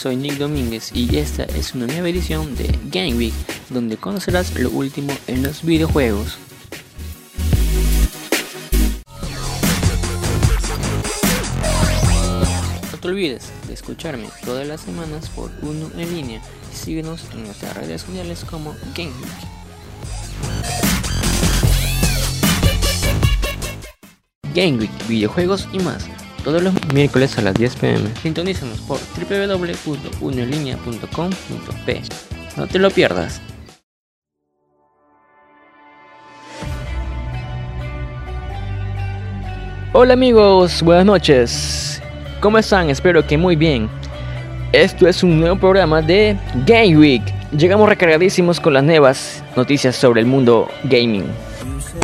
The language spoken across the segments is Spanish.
Soy Nick Domínguez y esta es una nueva edición de Game Week, donde conocerás lo último en los videojuegos. No te olvides de escucharme todas las semanas por uno en línea y síguenos en nuestras redes sociales como Game Week. Game Week, videojuegos y más todos los miércoles a las 10 pm. Sintonízanos por www.unoenlinea.com.p. No te lo pierdas. Hola amigos, buenas noches. ¿Cómo están? Espero que muy bien. Esto es un nuevo programa de Game Week. Llegamos recargadísimos con las nuevas noticias sobre el mundo gaming.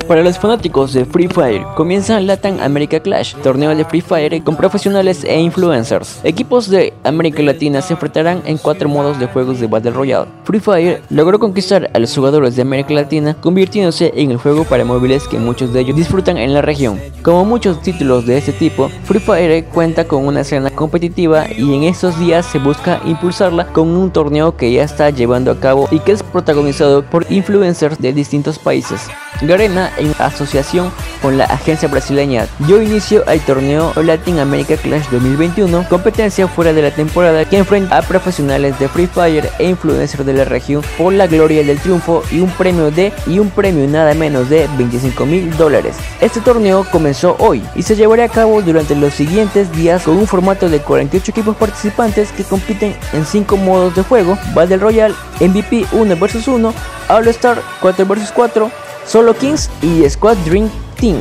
Para los fanáticos de Free Fire, comienza Latin America Clash, torneo de Free Fire con profesionales e influencers. Equipos de América Latina se enfrentarán en cuatro modos de juegos de Battle Royale. Free Fire logró conquistar a los jugadores de América Latina, convirtiéndose en el juego para móviles que muchos de ellos disfrutan en la región. Como muchos títulos de este tipo, Free Fire cuenta con una escena competitiva y en estos días se busca impulsarla con un torneo que ya está llevando a cabo y que es protagonizado por influencers de distintos países. Garena, en asociación con la agencia brasileña, dio inicio al torneo Latin America Clash 2021, competencia fuera de la temporada que enfrenta a profesionales de Free Fire e influencers de la región por la gloria del triunfo y un premio de y un premio nada menos de 25 mil dólares. Este torneo comenzó hoy y se llevará a cabo durante los siguientes días con un formato de 48 equipos participantes que compiten en 5 modos de juego: Battle Royale, MVP 1 vs 1, All Star 4 vs 4, Solo Kings y Squad Dream Team.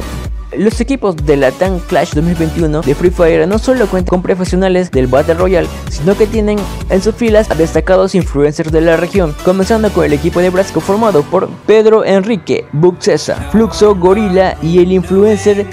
Los equipos de la Tan Clash 2021 de Free Fire no solo cuentan con profesionales del Battle Royale, sino que tienen en sus filas a destacados influencers de la región, comenzando con el equipo de Brasil formado por Pedro Enrique, Buxesa, Fluxo, Gorilla y el influencer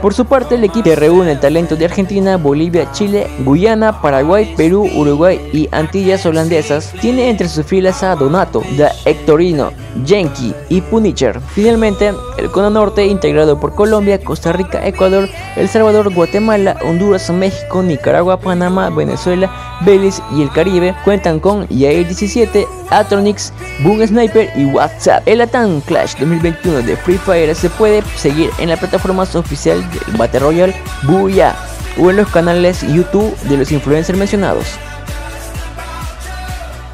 Por su parte, el equipo reúne el talento de Argentina, Bolivia, Chile, Guyana, Paraguay, Perú, Uruguay y Antillas holandesas. Tiene entre sus filas a Donato, Da Hectorino, Yankee y Punisher. Finalmente, el cono norte integrado por Colombia, Costa Rica, Ecuador, El Salvador, Guatemala, Honduras, México, Nicaragua, Panamá, Venezuela, Belice y el Caribe cuentan con Yair 17, Atronix, Boom Sniper y WhatsApp. El Atan Clash 2021 de Free Fire se puede seguir en la plataforma oficial del Battle Royale Booyah o en los canales YouTube de los influencers mencionados.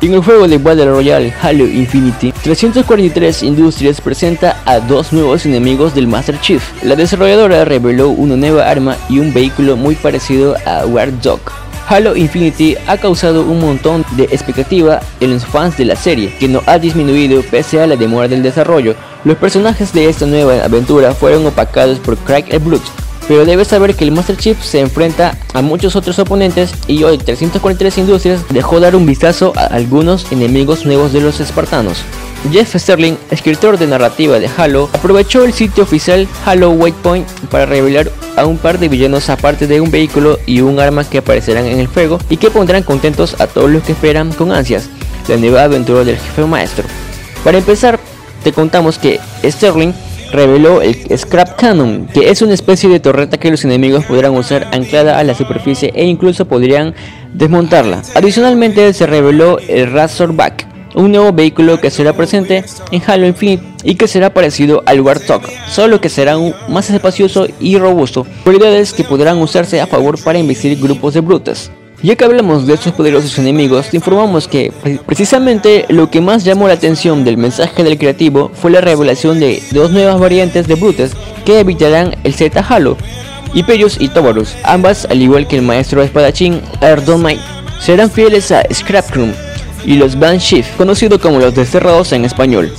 En el juego de Battle Royale Halo Infinity, 343 Industries presenta a dos nuevos enemigos del Master Chief. La desarrolladora reveló una nueva arma y un vehículo muy parecido a War Dog. Halo Infinity ha causado un montón de expectativa en los fans de la serie, que no ha disminuido pese a la demora del desarrollo. Los personajes de esta nueva aventura fueron opacados por Craig el Blood, pero debes saber que el Master Chief se enfrenta a muchos otros oponentes y hoy 343 Industrias dejó dar un vistazo a algunos enemigos nuevos de los espartanos. Jeff Sterling, escritor de narrativa de Halo, aprovechó el sitio oficial Halo Waypoint para revelar a un par de villanos aparte de un vehículo y un arma que aparecerán en el juego y que pondrán contentos a todos los que esperan con ansias la nueva aventura del jefe maestro. Para empezar, te contamos que Sterling reveló el Scrap Cannon, que es una especie de torreta que los enemigos podrán usar anclada a la superficie e incluso podrían desmontarla. Adicionalmente se reveló el Razorback, un nuevo vehículo que será presente en Halo Infinite y que será parecido al Warthog, solo que será más espacioso y robusto, cualidades que podrán usarse a favor para investir grupos de brutes. Ya que hablamos de estos poderosos enemigos, te informamos que precisamente lo que más llamó la atención del mensaje del creativo fue la revelación de dos nuevas variantes de brutes que evitarán el Z Halo, Hyperius y Tobarus, ambas al igual que el maestro espadachín Erdomite, serán fieles a Scrapcroom y los Shift, conocidos como los desterrados en español.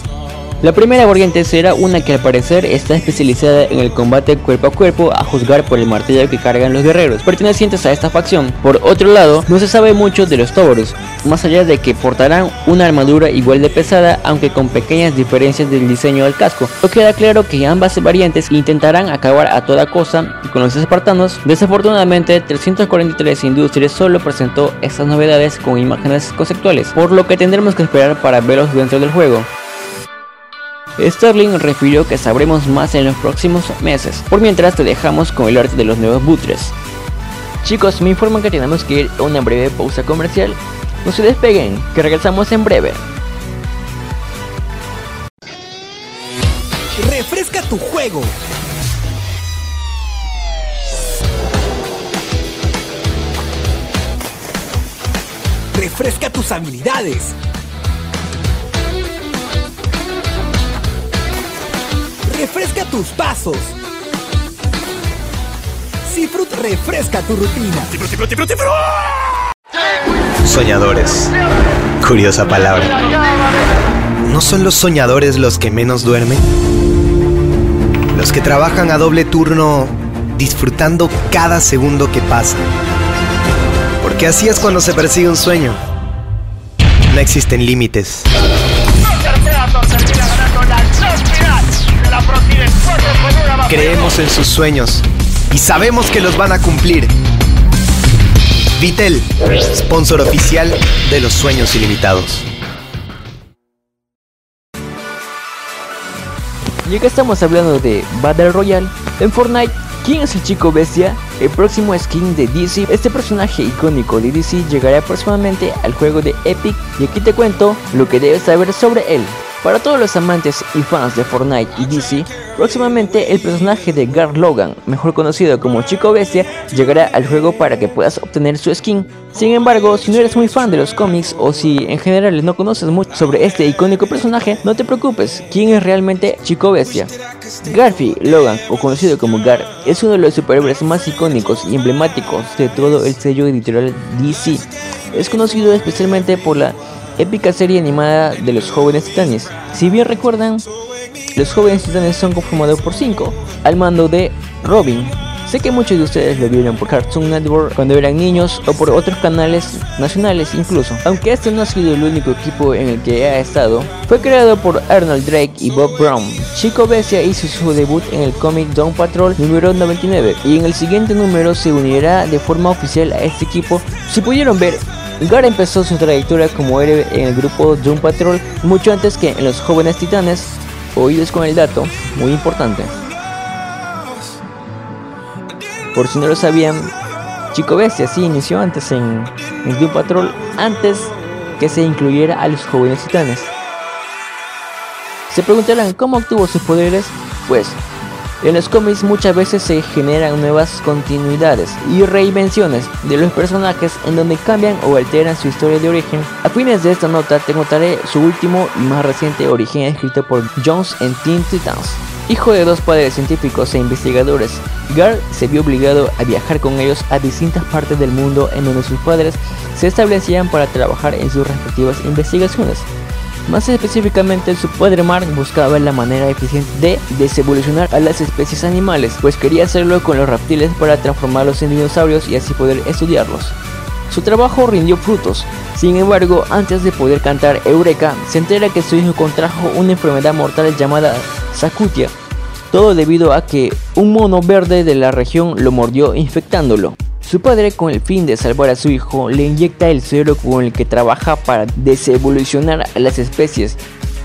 La primera variante será una que al parecer está especializada en el combate cuerpo a cuerpo a juzgar por el martillo que cargan los guerreros pertenecientes a esta facción. Por otro lado, no se sabe mucho de los Toboros, más allá de que portarán una armadura igual de pesada aunque con pequeñas diferencias del diseño del casco. Lo queda claro que ambas variantes intentarán acabar a toda cosa con los espartanos. Desafortunadamente, 343 Industries solo presentó estas novedades con imágenes conceptuales, por lo que tendremos que esperar para verlos dentro del juego. Sterling refirió que sabremos más en los próximos meses. Por mientras te dejamos con el arte de los nuevos butres. Chicos, me informan que tenemos que ir a una breve pausa comercial. No se despeguen, que regresamos en breve. Refresca tu juego. Refresca tus habilidades. Refresca tus pasos. Cifrut refresca tu rutina. Soñadores. Curiosa palabra. ¿No son los soñadores los que menos duermen? Los que trabajan a doble turno disfrutando cada segundo que pasa. Porque así es cuando se persigue un sueño. No existen límites. Creemos en sus sueños y sabemos que los van a cumplir. Vitel, sponsor oficial de los sueños ilimitados. Ya que estamos hablando de Battle Royale, en Fortnite, ¿quién es el chico bestia? El próximo skin de DC, este personaje icónico de DC llegará próximamente al juego de Epic y aquí te cuento lo que debes saber sobre él. Para todos los amantes y fans de Fortnite y DC, próximamente el personaje de Gar Logan, mejor conocido como Chico Bestia, llegará al juego para que puedas obtener su skin. Sin embargo, si no eres muy fan de los cómics o si en general no conoces mucho sobre este icónico personaje, no te preocupes, ¿quién es realmente Chico Bestia? Garfi Logan, o conocido como Gar, es uno de los superhéroes más icónicos y emblemáticos de todo el sello editorial DC. Es conocido especialmente por la épica serie animada de los jóvenes titanes. Si bien recuerdan, los jóvenes titanes son conformados por cinco, al mando de Robin. Sé que muchos de ustedes lo vieron por Cartoon Network cuando eran niños o por otros canales nacionales incluso. Aunque este no ha sido el único equipo en el que ha estado, fue creado por Arnold Drake y Bob Brown. Chico Bestia hizo su debut en el cómic Dawn Patrol número 99 y en el siguiente número se unirá de forma oficial a este equipo. Si pudieron ver, Gar empezó su trayectoria como héroe en el grupo Doom Patrol mucho antes que en los jóvenes titanes. Oídos con el dato, muy importante. Por si no lo sabían, Chico Bestia sí inició antes en, en Doom Patrol, antes que se incluyera a los jóvenes titanes. Se preguntarán cómo obtuvo sus poderes, pues en los cómics muchas veces se generan nuevas continuidades y reinvenciones de los personajes en donde cambian o alteran su historia de origen. A fines de esta nota te contaré su último y más reciente origen escrito por Jones en Teen Titans. Hijo de dos padres científicos e investigadores, Gar se vio obligado a viajar con ellos a distintas partes del mundo en donde sus padres se establecían para trabajar en sus respectivas investigaciones. Más específicamente, su padre Mark buscaba la manera eficiente de desevolucionar a las especies animales, pues quería hacerlo con los reptiles para transformarlos en dinosaurios y así poder estudiarlos. Su trabajo rindió frutos, sin embargo, antes de poder cantar Eureka, se entera que su hijo contrajo una enfermedad mortal llamada Sakutia, todo debido a que un mono verde de la región lo mordió infectándolo. Su padre, con el fin de salvar a su hijo, le inyecta el suero con el que trabaja para desevolucionar a las especies.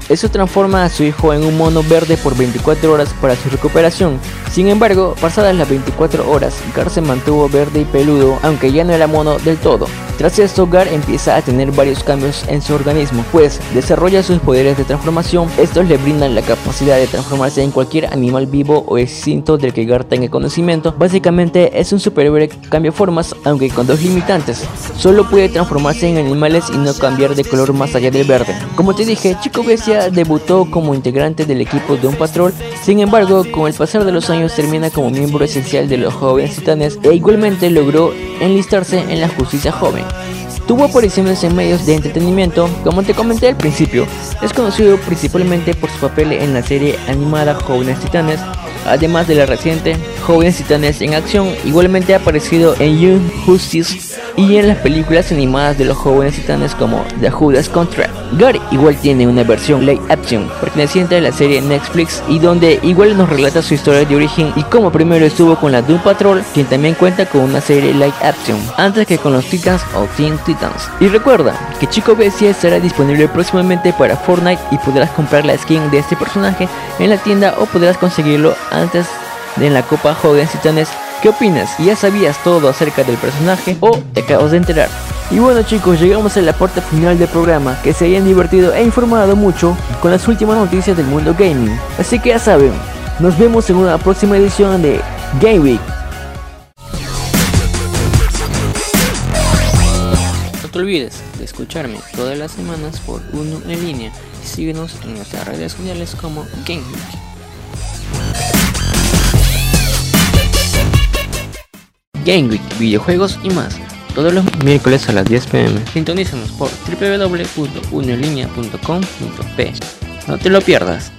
Eso transforma a su hijo en un mono verde por 24 horas para su recuperación. Sin embargo, pasadas las 24 horas, Gar se mantuvo verde y peludo, aunque ya no era mono del todo. Tras esto, Gar empieza a tener varios cambios en su organismo, pues desarrolla sus poderes de transformación. Estos le brindan la capacidad de transformarse en cualquier animal vivo o extinto del que Gar tenga conocimiento. Básicamente es un superhéroe que cambia formas, aunque con dos limitantes. Solo puede transformarse en animales y no cambiar de color más allá del verde. Como te dije, Chico Bestia debutó como integrante del equipo de un patrol, sin embargo, con el pasar de los años termina como miembro esencial de los jóvenes titanes e igualmente logró enlistarse en la justicia joven. Tuvo apariciones en medios de entretenimiento, como te comenté al principio, es conocido principalmente por su papel en la serie animada Jóvenes Titanes, además de la reciente Jóvenes Titanes en Acción, igualmente ha aparecido en Young Justice y en las películas animadas de los Jóvenes Titanes como The Judas Contract. Gar igual tiene una versión live action perteneciente a la serie Netflix y donde igual nos relata su historia de origen y como primero estuvo con la Doom Patrol, quien también cuenta con una serie live action, antes que con los Titans o Teen Titans. Y recuerda que Chico Bestia estará disponible próximamente para Fortnite y podrás comprar la skin de este personaje en la tienda o podrás conseguirlo antes de la Copa Jóvenes Titanes ¿Qué opinas? ¿Ya sabías todo acerca del personaje o te acabas de enterar? Y bueno chicos, llegamos a la parte final del programa, que se hayan divertido e informado mucho con las últimas noticias del mundo gaming. Así que ya saben, nos vemos en una próxima edición de Game Week. No te olvides de escucharme todas las semanas por uno en línea y síguenos en nuestras redes sociales como Game Week. Game Week, videojuegos y más. Todos los miércoles a las 10 pm. Sintonízanos por www.uniolinea.com.p. No te lo pierdas.